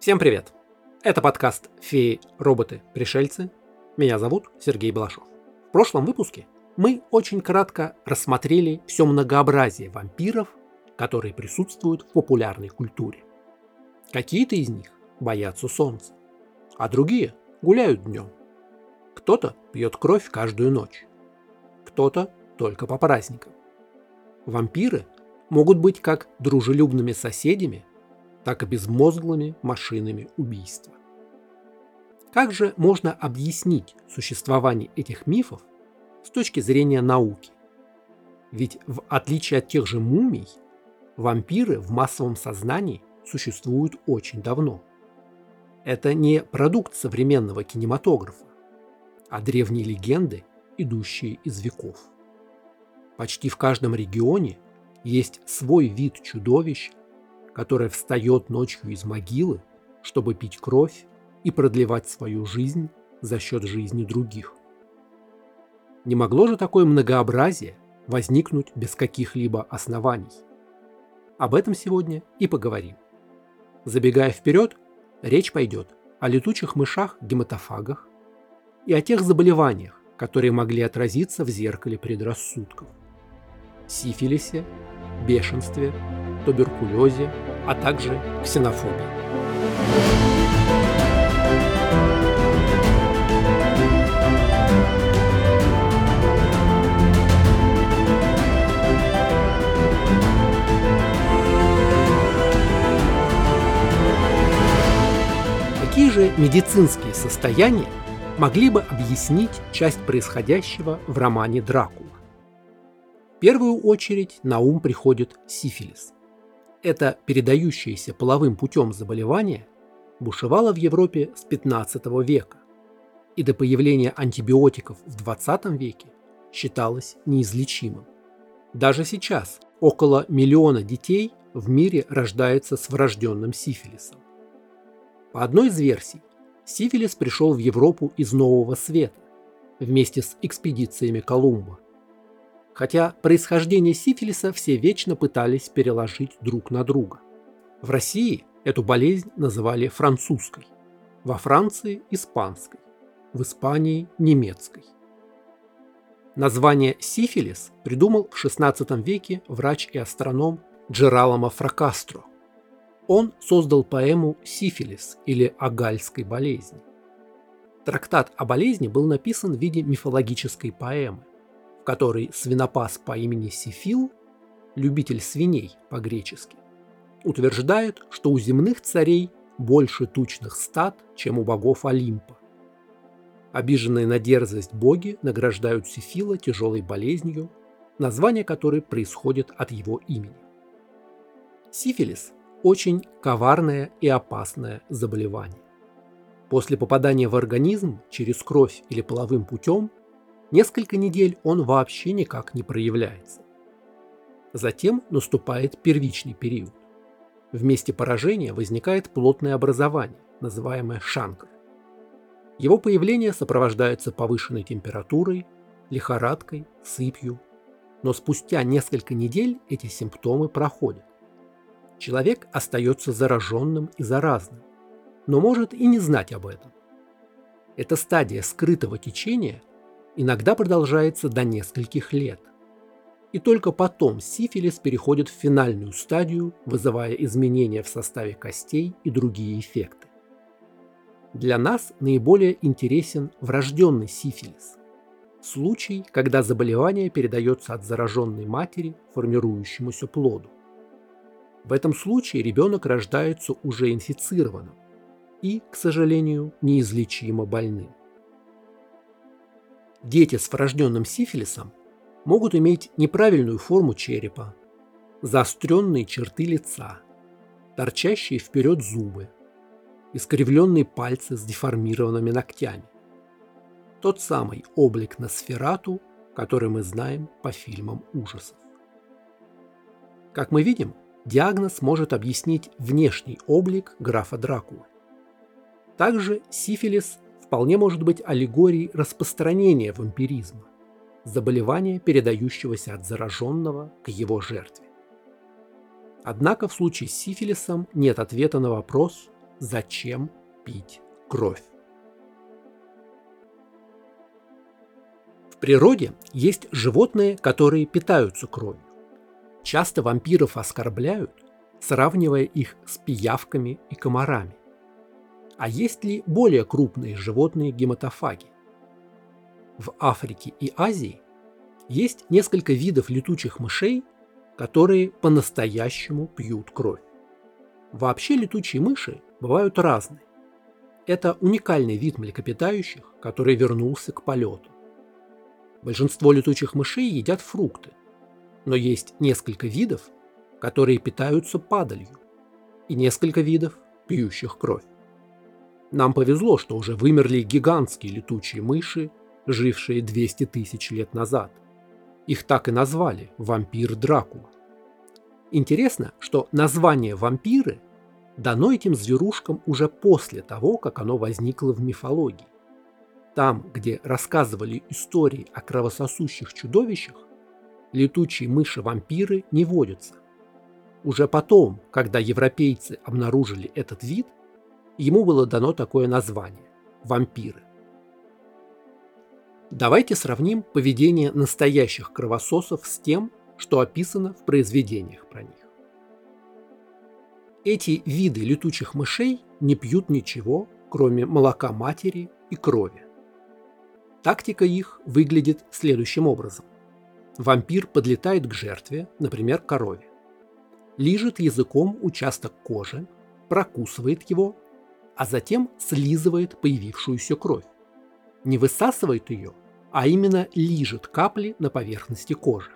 Всем привет! Это подкаст «Феи, роботы, пришельцы». Меня зовут Сергей Балашов. В прошлом выпуске мы очень кратко рассмотрели все многообразие вампиров, которые присутствуют в популярной культуре. Какие-то из них боятся солнца, а другие гуляют днем. Кто-то пьет кровь каждую ночь, кто-то только по праздникам. Вампиры могут быть как дружелюбными соседями, так и безмозглыми машинами убийства. Как же можно объяснить существование этих мифов с точки зрения науки? Ведь в отличие от тех же мумий, вампиры в массовом сознании существуют очень давно. Это не продукт современного кинематографа, а древние легенды, идущие из веков. Почти в каждом регионе есть свой вид чудовищ, которое встает ночью из могилы, чтобы пить кровь и продлевать свою жизнь за счет жизни других. Не могло же такое многообразие возникнуть без каких-либо оснований. Об этом сегодня и поговорим. Забегая вперед, речь пойдет о летучих мышах-гематофагах и о тех заболеваниях, которые могли отразиться в зеркале предрассудков. Сифилисе, бешенстве, туберкулезе, а также ксенофобии. Какие же медицинские состояния могли бы объяснить часть происходящего в романе Дракула? В первую очередь на ум приходит сифилис – это передающееся половым путем заболевание бушевало в Европе с 15 века и до появления антибиотиков в 20 веке считалось неизлечимым. Даже сейчас около миллиона детей в мире рождается с врожденным сифилисом. По одной из версий, сифилис пришел в Европу из Нового Света вместе с экспедициями Колумба – хотя происхождение сифилиса все вечно пытались переложить друг на друга. В России эту болезнь называли французской, во Франции – испанской, в Испании – немецкой. Название сифилис придумал в XVI веке врач и астроном Джераламо Фракастро. Он создал поэму «Сифилис» или «О гальской болезни». Трактат о болезни был написан в виде мифологической поэмы в которой свинопас по имени Сифил, любитель свиней по-гречески, утверждает, что у земных царей больше тучных стад, чем у богов Олимпа. Обиженные на дерзость боги награждают Сифила тяжелой болезнью, название которой происходит от его имени. Сифилис – очень коварное и опасное заболевание. После попадания в организм через кровь или половым путем Несколько недель он вообще никак не проявляется. Затем наступает первичный период. В месте поражения возникает плотное образование, называемое шанкр. Его появление сопровождается повышенной температурой, лихорадкой, сыпью, но спустя несколько недель эти симптомы проходят. Человек остается зараженным и заразным, но может и не знать об этом. Эта стадия скрытого течения иногда продолжается до нескольких лет. И только потом сифилис переходит в финальную стадию, вызывая изменения в составе костей и другие эффекты. Для нас наиболее интересен врожденный сифилис. Случай, когда заболевание передается от зараженной матери формирующемуся плоду. В этом случае ребенок рождается уже инфицированным и, к сожалению, неизлечимо больным. Дети с врожденным сифилисом могут иметь неправильную форму черепа, заостренные черты лица, торчащие вперед зубы, искривленные пальцы с деформированными ногтями. Тот самый облик на сферату, который мы знаем по фильмам ужасов. Как мы видим, диагноз может объяснить внешний облик графа Дракулы. Также сифилис вполне может быть аллегорией распространения вампиризма, заболевания, передающегося от зараженного к его жертве. Однако в случае с сифилисом нет ответа на вопрос, зачем пить кровь. В природе есть животные, которые питаются кровью. Часто вампиров оскорбляют, сравнивая их с пиявками и комарами. А есть ли более крупные животные гематофаги? В Африке и Азии есть несколько видов летучих мышей, которые по-настоящему пьют кровь. Вообще летучие мыши бывают разные. Это уникальный вид млекопитающих, который вернулся к полету. Большинство летучих мышей едят фрукты, но есть несколько видов, которые питаются падалью, и несколько видов, пьющих кровь. Нам повезло, что уже вымерли гигантские летучие мыши, жившие 200 тысяч лет назад. Их так и назвали – вампир Дракула. Интересно, что название «вампиры» дано этим зверушкам уже после того, как оно возникло в мифологии. Там, где рассказывали истории о кровососущих чудовищах, летучие мыши-вампиры не водятся. Уже потом, когда европейцы обнаружили этот вид, ему было дано такое название – вампиры. Давайте сравним поведение настоящих кровососов с тем, что описано в произведениях про них. Эти виды летучих мышей не пьют ничего, кроме молока матери и крови. Тактика их выглядит следующим образом. Вампир подлетает к жертве, например, корове. Лижет языком участок кожи, прокусывает его, а затем слизывает появившуюся кровь. Не высасывает ее, а именно лижет капли на поверхности кожи.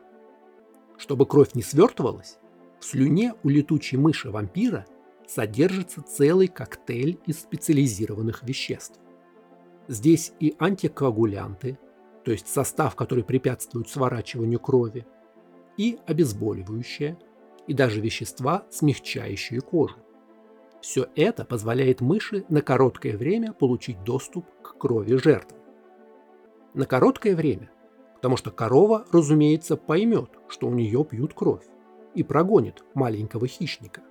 Чтобы кровь не свертывалась, в слюне у летучей мыши-вампира содержится целый коктейль из специализированных веществ. Здесь и антикоагулянты, то есть состав, который препятствует сворачиванию крови, и обезболивающее, и даже вещества, смягчающие кожу. Все это позволяет мыши на короткое время получить доступ к крови жертвы. На короткое время, потому что корова, разумеется, поймет, что у нее пьют кровь, и прогонит маленького хищника.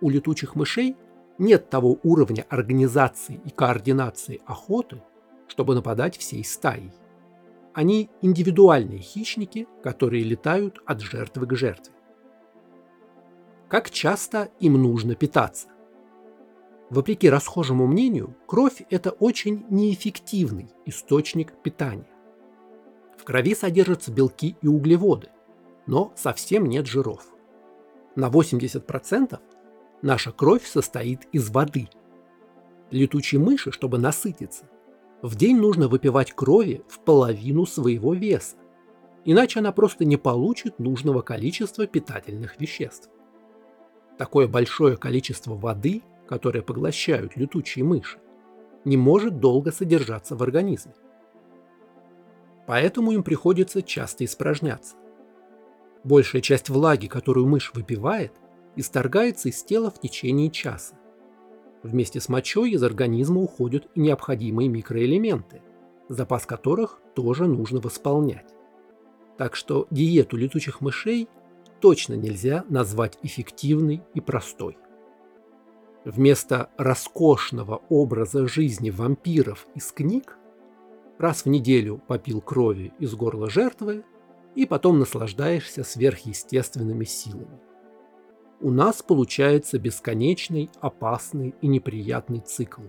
У летучих мышей нет того уровня организации и координации охоты, чтобы нападать всей стаей. Они индивидуальные хищники, которые летают от жертвы к жертве. Как часто им нужно питаться? Вопреки расхожему мнению, кровь – это очень неэффективный источник питания. В крови содержатся белки и углеводы, но совсем нет жиров. На 80% наша кровь состоит из воды. Летучей мыши, чтобы насытиться, в день нужно выпивать крови в половину своего веса, иначе она просто не получит нужного количества питательных веществ. Такое большое количество воды, которое поглощают летучие мыши, не может долго содержаться в организме. Поэтому им приходится часто испражняться. Большая часть влаги, которую мышь выпивает, исторгается из тела в течение часа. Вместе с мочой из организма уходят и необходимые микроэлементы, запас которых тоже нужно восполнять. Так что диету летучих мышей точно нельзя назвать эффективной и простой. Вместо роскошного образа жизни вампиров из книг раз в неделю попил крови из горла жертвы и потом наслаждаешься сверхъестественными силами у нас получается бесконечный, опасный и неприятный цикл.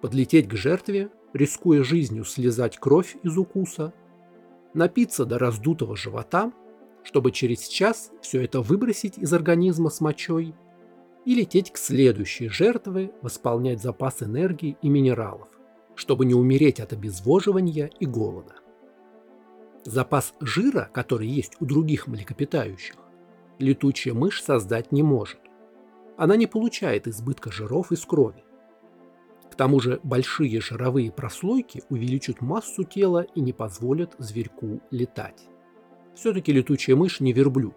Подлететь к жертве, рискуя жизнью слезать кровь из укуса, напиться до раздутого живота, чтобы через час все это выбросить из организма с мочой и лететь к следующей жертве, восполнять запас энергии и минералов, чтобы не умереть от обезвоживания и голода. Запас жира, который есть у других млекопитающих, летучая мышь создать не может. Она не получает избытка жиров из крови. К тому же большие жировые прослойки увеличат массу тела и не позволят зверьку летать. Все-таки летучая мышь не верблюд.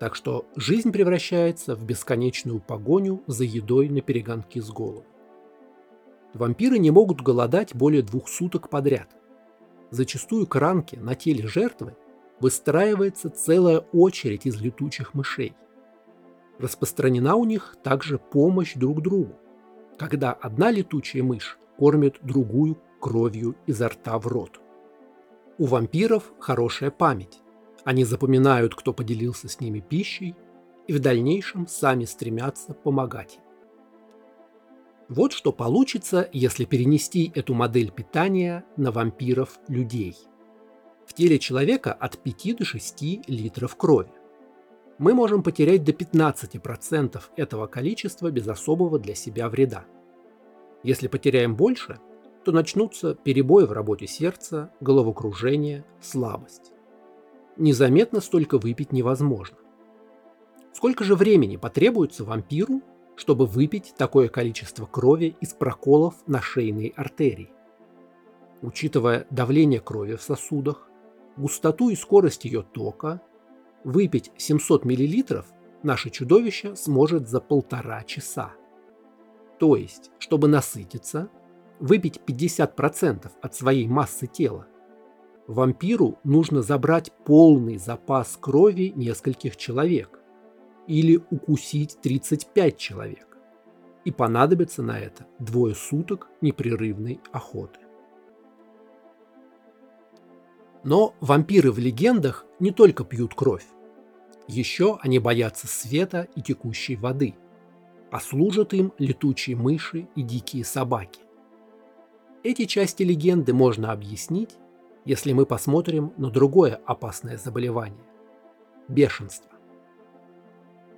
Так что жизнь превращается в бесконечную погоню за едой на перегонки с голоду. Вампиры не могут голодать более двух суток подряд. Зачастую к ранке на теле жертвы выстраивается целая очередь из летучих мышей. Распространена у них также помощь друг другу. когда одна летучая мышь кормит другую кровью изо рта в рот. У вампиров хорошая память. Они запоминают, кто поделился с ними пищей, и в дальнейшем сами стремятся помогать. Вот что получится, если перенести эту модель питания на вампиров-людей. В теле человека от 5 до 6 литров крови. Мы можем потерять до 15% этого количества без особого для себя вреда. Если потеряем больше, то начнутся перебои в работе сердца, головокружение, слабость. Незаметно столько выпить невозможно. Сколько же времени потребуется вампиру, чтобы выпить такое количество крови из проколов на шейной артерии? Учитывая давление крови в сосудах, густоту и скорость ее тока, выпить 700 мл наше чудовище сможет за полтора часа. То есть, чтобы насытиться, выпить 50% от своей массы тела, вампиру нужно забрать полный запас крови нескольких человек или укусить 35 человек. И понадобится на это двое суток непрерывной охоты. Но вампиры в легендах не только пьют кровь. Еще они боятся света и текущей воды, а служат им летучие мыши и дикие собаки. Эти части легенды можно объяснить, если мы посмотрим на другое опасное заболевание – бешенство.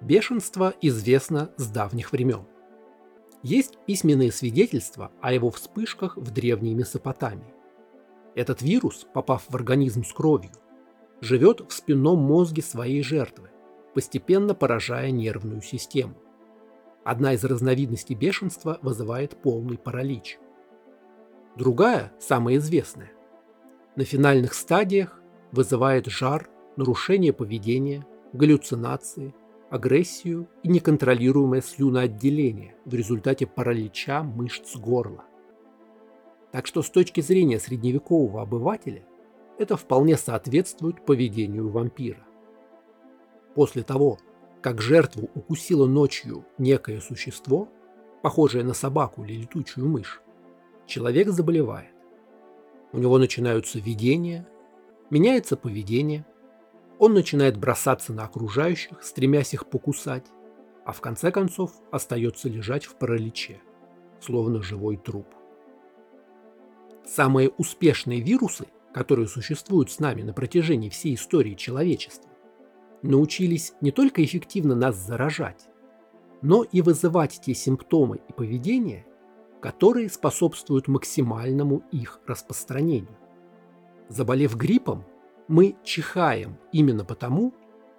Бешенство известно с давних времен. Есть письменные свидетельства о его вспышках в древней Месопотамии. Этот вирус, попав в организм с кровью, живет в спинном мозге своей жертвы, постепенно поражая нервную систему. Одна из разновидностей бешенства вызывает полный паралич. Другая, самая известная, на финальных стадиях вызывает жар, нарушение поведения, галлюцинации, агрессию и неконтролируемое слюноотделение в результате паралича мышц горла. Так что с точки зрения средневекового обывателя это вполне соответствует поведению вампира. После того, как жертву укусило ночью некое существо, похожее на собаку или летучую мышь, человек заболевает. У него начинаются видения, меняется поведение, он начинает бросаться на окружающих, стремясь их покусать, а в конце концов остается лежать в параличе, словно живой труп. Самые успешные вирусы, которые существуют с нами на протяжении всей истории человечества, научились не только эффективно нас заражать, но и вызывать те симптомы и поведение, которые способствуют максимальному их распространению. Заболев гриппом, мы чихаем именно потому,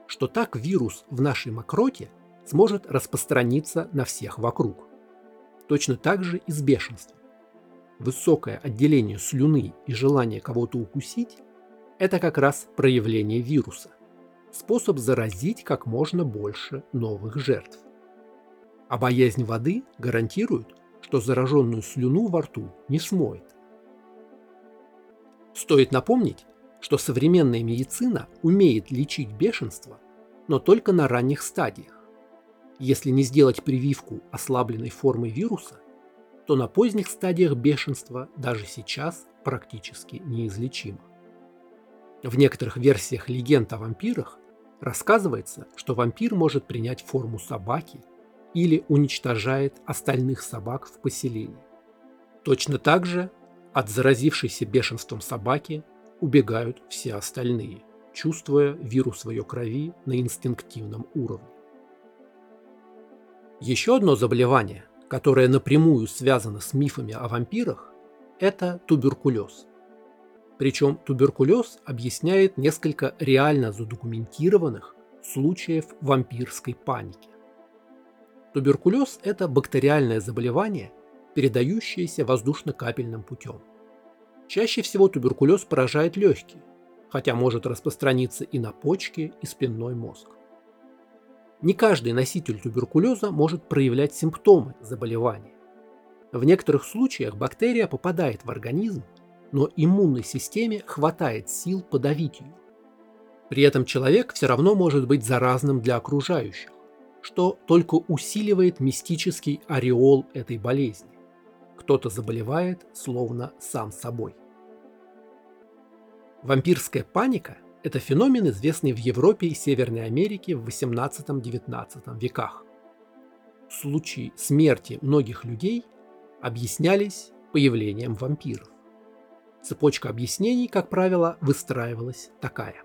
что так вирус в нашей мокроте сможет распространиться на всех вокруг. Точно так же и с бешенством. Высокое отделение слюны и желание кого-то укусить – это как раз проявление вируса, способ заразить как можно больше новых жертв. А боязнь воды гарантирует, что зараженную слюну во рту не смоет. Стоит напомнить, что современная медицина умеет лечить бешенство, но только на ранних стадиях. Если не сделать прививку ослабленной формы вируса, то на поздних стадиях бешенства даже сейчас практически неизлечимо. В некоторых версиях легенд о вампирах рассказывается, что вампир может принять форму собаки или уничтожает остальных собак в поселении. Точно так же от заразившейся бешенством собаки убегают все остальные, чувствуя вирус в ее крови на инстинктивном уровне. Еще одно заболевание, которое напрямую связано с мифами о вампирах, это туберкулез. Причем туберкулез объясняет несколько реально задокументированных случаев вампирской паники. Туберкулез – это бактериальное заболевание, передающееся воздушно-капельным путем. Чаще всего туберкулез поражает легкие, хотя может распространиться и на почки, и спинной мозг. Не каждый носитель туберкулеза может проявлять симптомы заболевания. В некоторых случаях бактерия попадает в организм, но иммунной системе хватает сил подавить ее. При этом человек все равно может быть заразным для окружающих, что только усиливает мистический ореол этой болезни. Кто-то заболевает словно сам собой. Вампирская паника – это феномен, известный в Европе и Северной Америке в XVIII-XIX веках. Случаи смерти многих людей объяснялись появлением вампиров. Цепочка объяснений, как правило, выстраивалась такая.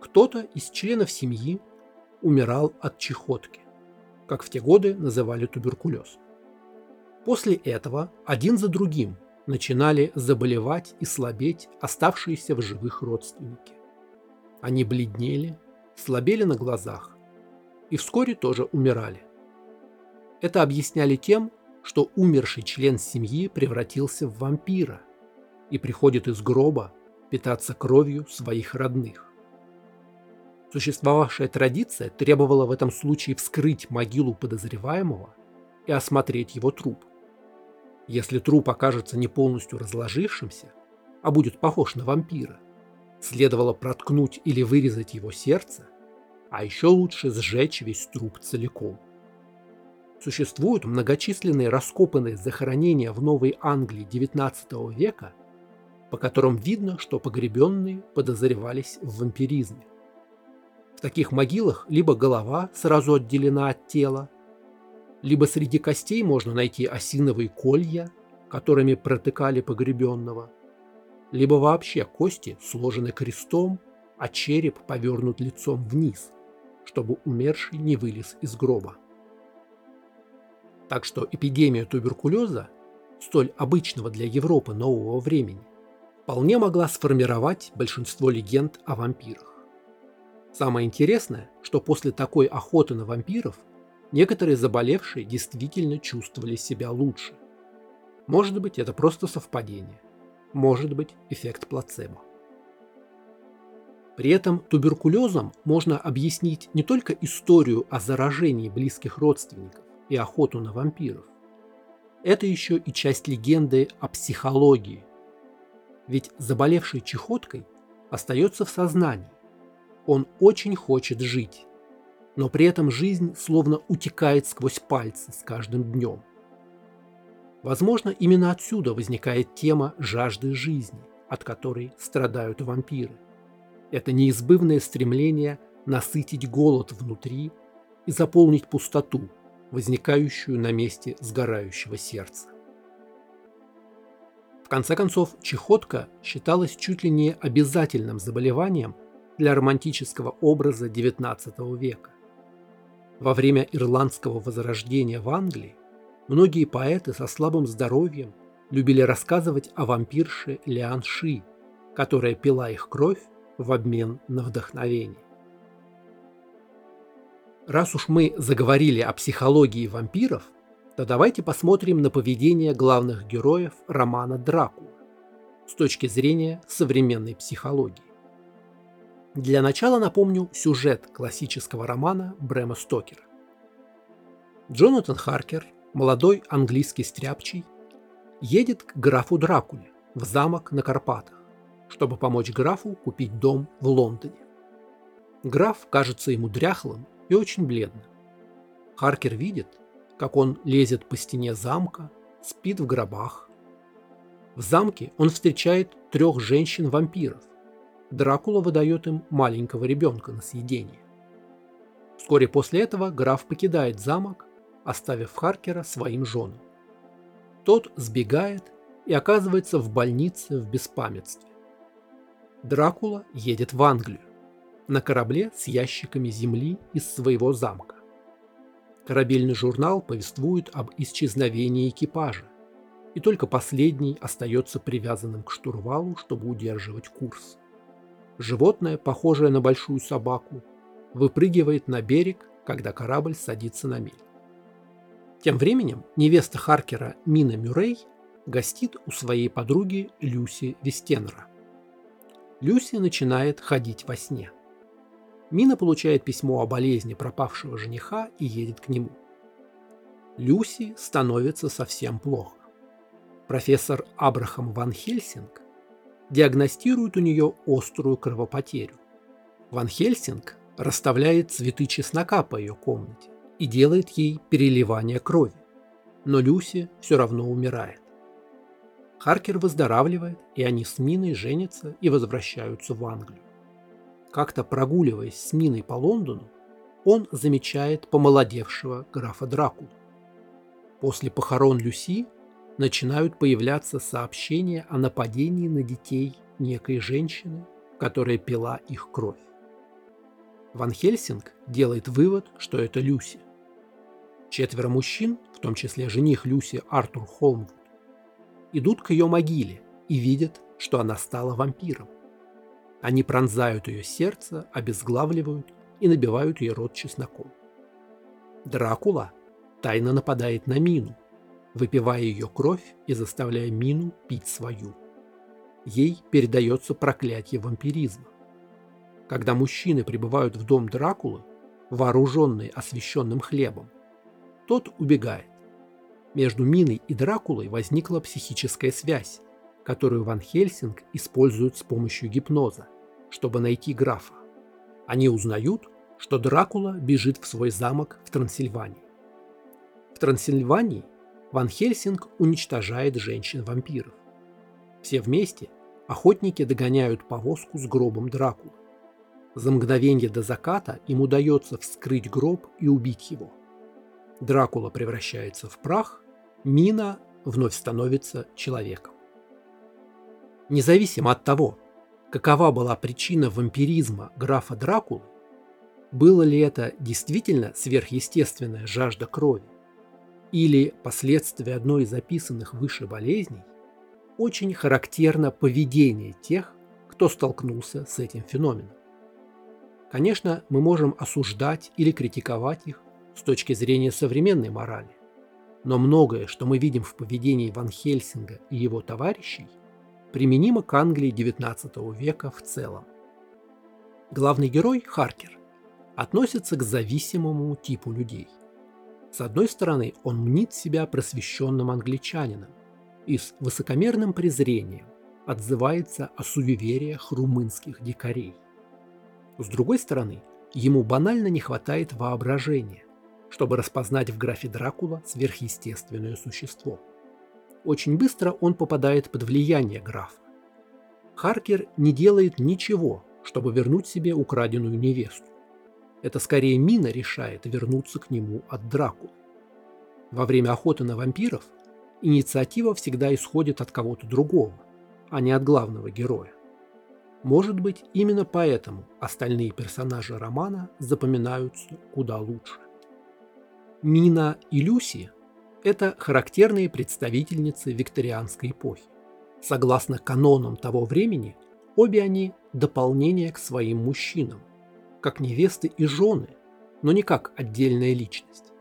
Кто-то из членов семьи умирал от чехотки, как в те годы называли туберкулез. После этого один за другим начинали заболевать и слабеть оставшиеся в живых родственники. Они бледнели, слабели на глазах и вскоре тоже умирали. Это объясняли тем, что умерший член семьи превратился в вампира и приходит из гроба питаться кровью своих родных. Существовавшая традиция требовала в этом случае вскрыть могилу подозреваемого и осмотреть его труп. Если труп окажется не полностью разложившимся, а будет похож на вампира, следовало проткнуть или вырезать его сердце, а еще лучше сжечь весь труп целиком. Существуют многочисленные раскопанные захоронения в Новой Англии XIX века, по которым видно, что погребенные подозревались в вампиризме. В таких могилах либо голова сразу отделена от тела, либо среди костей можно найти осиновые колья, которыми протыкали погребенного, либо вообще кости сложены крестом, а череп повернут лицом вниз, чтобы умерший не вылез из гроба. Так что эпидемия туберкулеза, столь обычного для Европы нового времени, вполне могла сформировать большинство легенд о вампирах. Самое интересное, что после такой охоты на вампиров некоторые заболевшие действительно чувствовали себя лучше. Может быть, это просто совпадение. Может быть, эффект плацебо. При этом туберкулезом можно объяснить не только историю о заражении близких родственников, и охоту на вампиров. Это еще и часть легенды о психологии. Ведь заболевший чехоткой остается в сознании. Он очень хочет жить, но при этом жизнь словно утекает сквозь пальцы с каждым днем. Возможно, именно отсюда возникает тема жажды жизни, от которой страдают вампиры. Это неизбывное стремление насытить голод внутри и заполнить пустоту, возникающую на месте сгорающего сердца. В конце концов, чехотка считалась чуть ли не обязательным заболеванием для романтического образа XIX века. Во время ирландского возрождения в Англии многие поэты со слабым здоровьем любили рассказывать о вампирше Лиан Ши, которая пила их кровь в обмен на вдохновение. Раз уж мы заговорили о психологии вампиров, то давайте посмотрим на поведение главных героев романа «Дракула» с точки зрения современной психологии. Для начала напомню сюжет классического романа Брэма Стокера. Джонатан Харкер, молодой английский стряпчий, едет к графу Дракуле в замок на Карпатах, чтобы помочь графу купить дом в Лондоне. Граф кажется ему дряхлым и очень бледно. Харкер видит, как он лезет по стене замка, спит в гробах. В замке он встречает трех женщин-вампиров. Дракула выдает им маленького ребенка на съедение. Вскоре после этого граф покидает замок, оставив Харкера своим женам. Тот сбегает и оказывается в больнице в беспамятстве. Дракула едет в Англию на корабле с ящиками земли из своего замка. Корабельный журнал повествует об исчезновении экипажа, и только последний остается привязанным к штурвалу, чтобы удерживать курс. Животное, похожее на большую собаку, выпрыгивает на берег, когда корабль садится на мель. Тем временем невеста Харкера Мина Мюррей гостит у своей подруги Люси Вестенера. Люси начинает ходить во сне. Мина получает письмо о болезни пропавшего жениха и едет к нему. Люси становится совсем плохо. Профессор Абрахам Ван Хельсинг диагностирует у нее острую кровопотерю. Ван Хельсинг расставляет цветы чеснока по ее комнате и делает ей переливание крови. Но Люси все равно умирает. Харкер выздоравливает, и они с Миной женятся и возвращаются в Англию. Как-то прогуливаясь с Миной по Лондону, он замечает помолодевшего графа Дракулу. После похорон Люси начинают появляться сообщения о нападении на детей некой женщины, которая пила их кровь. Ван Хельсинг делает вывод, что это Люси. Четверо мужчин, в том числе жених Люси Артур Холмвуд, идут к ее могиле и видят, что она стала вампиром. Они пронзают ее сердце, обезглавливают и набивают ей рот чесноком. Дракула тайно нападает на Мину, выпивая ее кровь и заставляя Мину пить свою. Ей передается проклятие вампиризма. Когда мужчины прибывают в дом Дракулы, вооруженные освященным хлебом, тот убегает. Между Миной и Дракулой возникла психическая связь, которую Ван Хельсинг использует с помощью гипноза, чтобы найти графа. Они узнают, что Дракула бежит в свой замок в Трансильвании. В Трансильвании Ван Хельсинг уничтожает женщин-вампиров. Все вместе охотники догоняют повозку с гробом Дракулы. За мгновение до заката им удается вскрыть гроб и убить его. Дракула превращается в прах, Мина вновь становится человеком. Независимо от того, какова была причина вампиризма графа Дракулы, было ли это действительно сверхъестественная жажда крови, или последствия одной из описанных выше болезней, очень характерно поведение тех, кто столкнулся с этим феноменом. Конечно, мы можем осуждать или критиковать их с точки зрения современной морали, но многое, что мы видим в поведении Ван Хельсинга и его товарищей, применимо к Англии XIX века в целом. Главный герой, Харкер, относится к зависимому типу людей. С одной стороны, он мнит себя просвещенным англичанином и с высокомерным презрением отзывается о суевериях румынских дикарей. С другой стороны, ему банально не хватает воображения, чтобы распознать в графе Дракула сверхъестественное существо. Очень быстро он попадает под влияние графа. Харкер не делает ничего, чтобы вернуть себе украденную невесту. Это скорее Мина решает вернуться к нему от Дракулы. Во время охоты на вампиров инициатива всегда исходит от кого-то другого, а не от главного героя. Может быть, именно поэтому остальные персонажи романа запоминаются куда лучше. Мина и Люси – это характерные представительницы викторианской эпохи. Согласно канонам того времени, обе они – дополнение к своим мужчинам, как невесты и жены, но не как отдельная личность.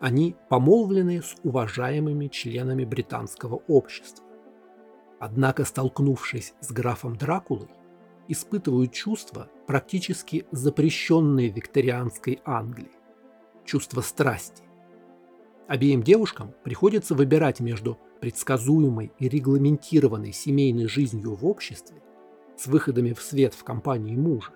Они помолвлены с уважаемыми членами британского общества. Однако, столкнувшись с графом Дракулой, испытывают чувства, практически запрещенные викторианской Англии. Чувство страсти. Обеим девушкам приходится выбирать между предсказуемой и регламентированной семейной жизнью в обществе с выходами в свет в компании мужа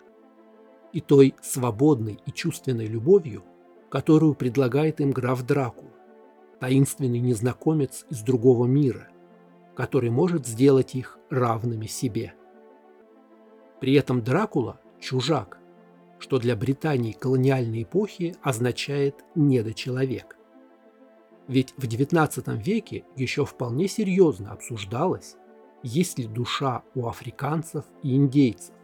и той свободной и чувственной любовью, которую предлагает им граф Дракула, таинственный незнакомец из другого мира, который может сделать их равными себе. При этом Дракула – чужак, что для Британии колониальной эпохи означает «недочеловек». Ведь в XIX веке еще вполне серьезно обсуждалось, есть ли душа у африканцев и индейцев,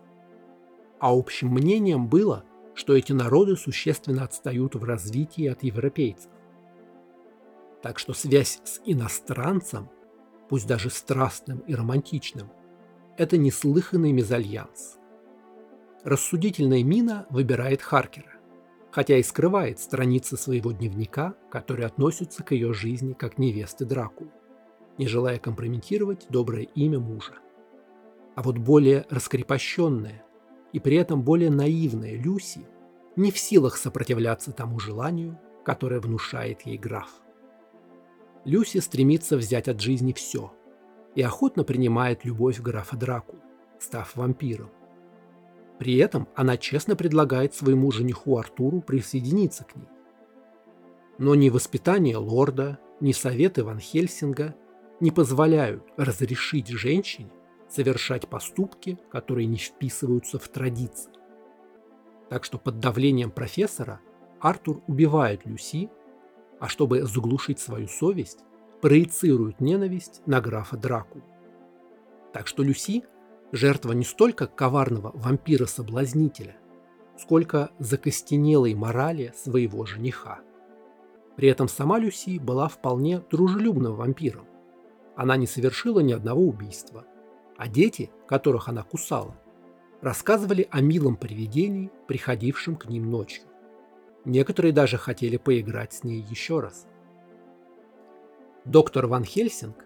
а общим мнением было, что эти народы существенно отстают в развитии от европейцев. Так что связь с иностранцем, пусть даже страстным и романтичным, это неслыханный мезальянс. Рассудительная Мина выбирает Харкера, хотя и скрывает страницы своего дневника, которые относятся к ее жизни как невесты Дракулы, не желая компрометировать доброе имя мужа. А вот более раскрепощенная, и при этом более наивная Люси не в силах сопротивляться тому желанию, которое внушает ей граф. Люси стремится взять от жизни все и охотно принимает любовь графа Дракулы, став вампиром. При этом она честно предлагает своему жениху Артуру присоединиться к ней. Но ни воспитание лорда, ни советы Ван Хельсинга не позволяют разрешить женщине совершать поступки, которые не вписываются в традиции. Так что под давлением профессора Артур убивает Люси, а чтобы заглушить свою совесть, проецирует ненависть на графа Драку. Так что Люси – жертва не столько коварного вампира-соблазнителя, сколько закостенелой морали своего жениха. При этом сама Люси была вполне дружелюбным вампиром. Она не совершила ни одного убийства, а дети, которых она кусала, рассказывали о милом привидении, приходившем к ним ночью. Некоторые даже хотели поиграть с ней еще раз. Доктор Ван Хельсинг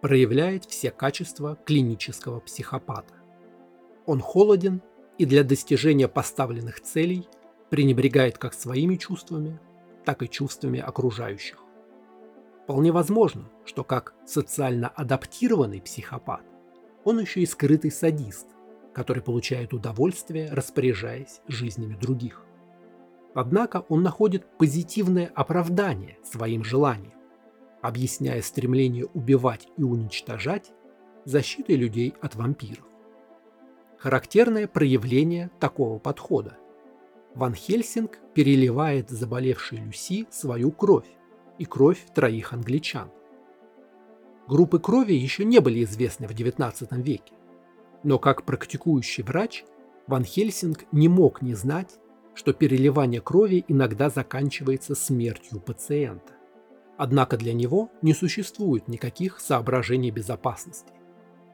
проявляет все качества клинического психопата. Он холоден и для достижения поставленных целей пренебрегает как своими чувствами, так и чувствами окружающих. Вполне возможно, что как социально адаптированный психопат, он еще и скрытый садист, который получает удовольствие, распоряжаясь жизнями других. Однако он находит позитивное оправдание своим желаниям, объясняя стремление убивать и уничтожать защитой людей от вампиров. Характерное проявление такого подхода. Ван Хельсинг переливает заболевшей Люси свою кровь и кровь троих англичан. Группы крови еще не были известны в XIX веке, но как практикующий врач Ван Хельсинг не мог не знать, что переливание крови иногда заканчивается смертью пациента. Однако для него не существует никаких соображений безопасности.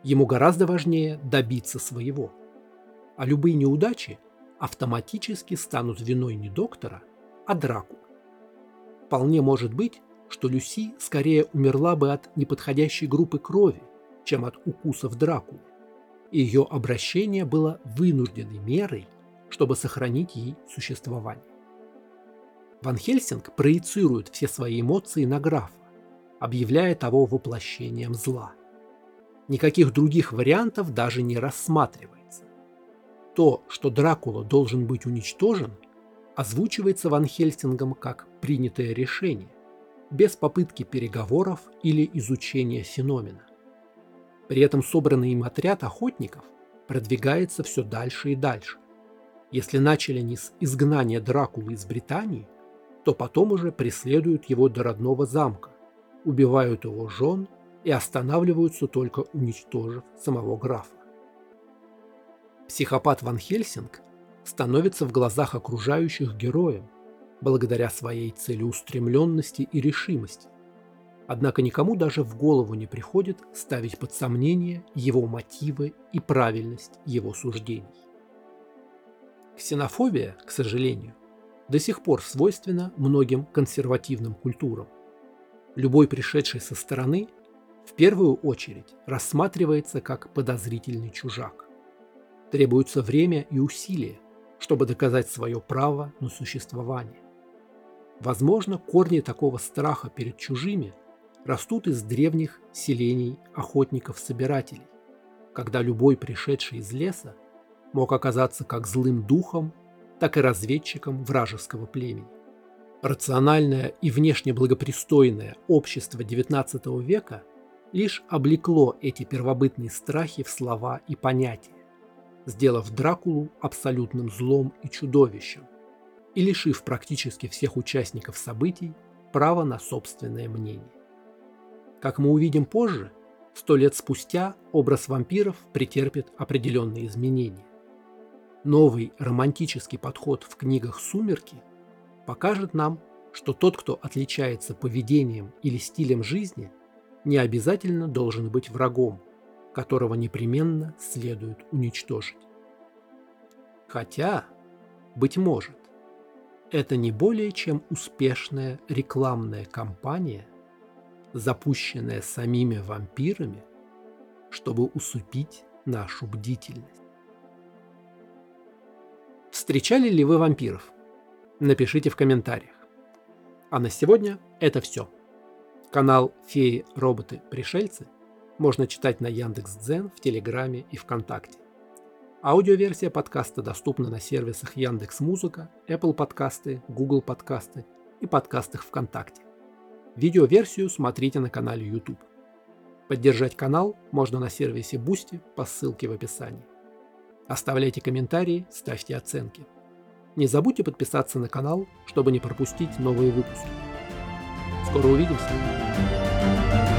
Ему гораздо важнее добиться своего. А любые неудачи автоматически станут виной не доктора, а Дракулы. Вполне может быть, что Люси скорее умерла бы от неподходящей группы крови, чем от укусов Дракулы. Ее обращение было вынужденной мерой, чтобы сохранить ей существование. Ван Хельсинг проецирует все свои эмоции на графа, объявляя того воплощением зла. Никаких других вариантов даже не рассматривается. То, что Дракула должен быть уничтожен, озвучивается Ван Хельсингом как принятое решение, без попытки переговоров или изучения феномена. При этом собранный им отряд охотников продвигается все дальше и дальше. Если начали они с изгнания Дракулы из Британии, то потом уже преследуют его до родного замка, убивают его жен и останавливаются только уничтожив самого графа. Психопат Ван Хельсинг становится в глазах окружающих героем, благодаря своей целеустремленности и решимости. Однако никому даже в голову не приходит ставить под сомнение его мотивы и правильность его суждений. Ксенофобия, к сожалению, до сих пор свойственна многим консервативным культурам. Любой пришедший со стороны в первую очередь рассматривается как подозрительный чужак. Требуется время и усилия, чтобы доказать свое право на существование. Возможно, корни такого страха перед чужими растут из древних селений охотников-собирателей, когда любой пришедший из леса мог оказаться как злым духом, так и разведчиком вражеского племени. Рациональное и внешне благопристойное общество XIX века лишь облекло эти первобытные страхи в слова и понятия, сделав Дракулу абсолютным злом и чудовищем, и лишив практически всех участников событий права на собственное мнение. Как мы увидим позже, сто лет спустя образ вампиров претерпит определенные изменения. Новый романтический подход в книгах «Сумерки» покажет нам, что тот, кто отличается поведением или стилем жизни, не обязательно должен быть врагом, которого непременно следует уничтожить. Хотя, быть может, это не более чем успешная рекламная кампания, запущенная самими вампирами, чтобы усыпить нашу бдительность. Встречали ли вы вампиров? Напишите в комментариях. А на сегодня это все. Канал «Феи, роботы, пришельцы» можно читать на Яндекс.Дзен, в Телеграме и ВКонтакте. Аудиоверсия подкаста доступна на сервисах Яндекс Музыка, Apple подкасты, Google подкасты и подкастах ВКонтакте. Видеоверсию смотрите на канале YouTube. Поддержать канал можно на сервисе Boosty по ссылке в описании. Оставляйте комментарии, ставьте оценки. Не забудьте подписаться на канал, чтобы не пропустить новые выпуски. Скоро увидимся!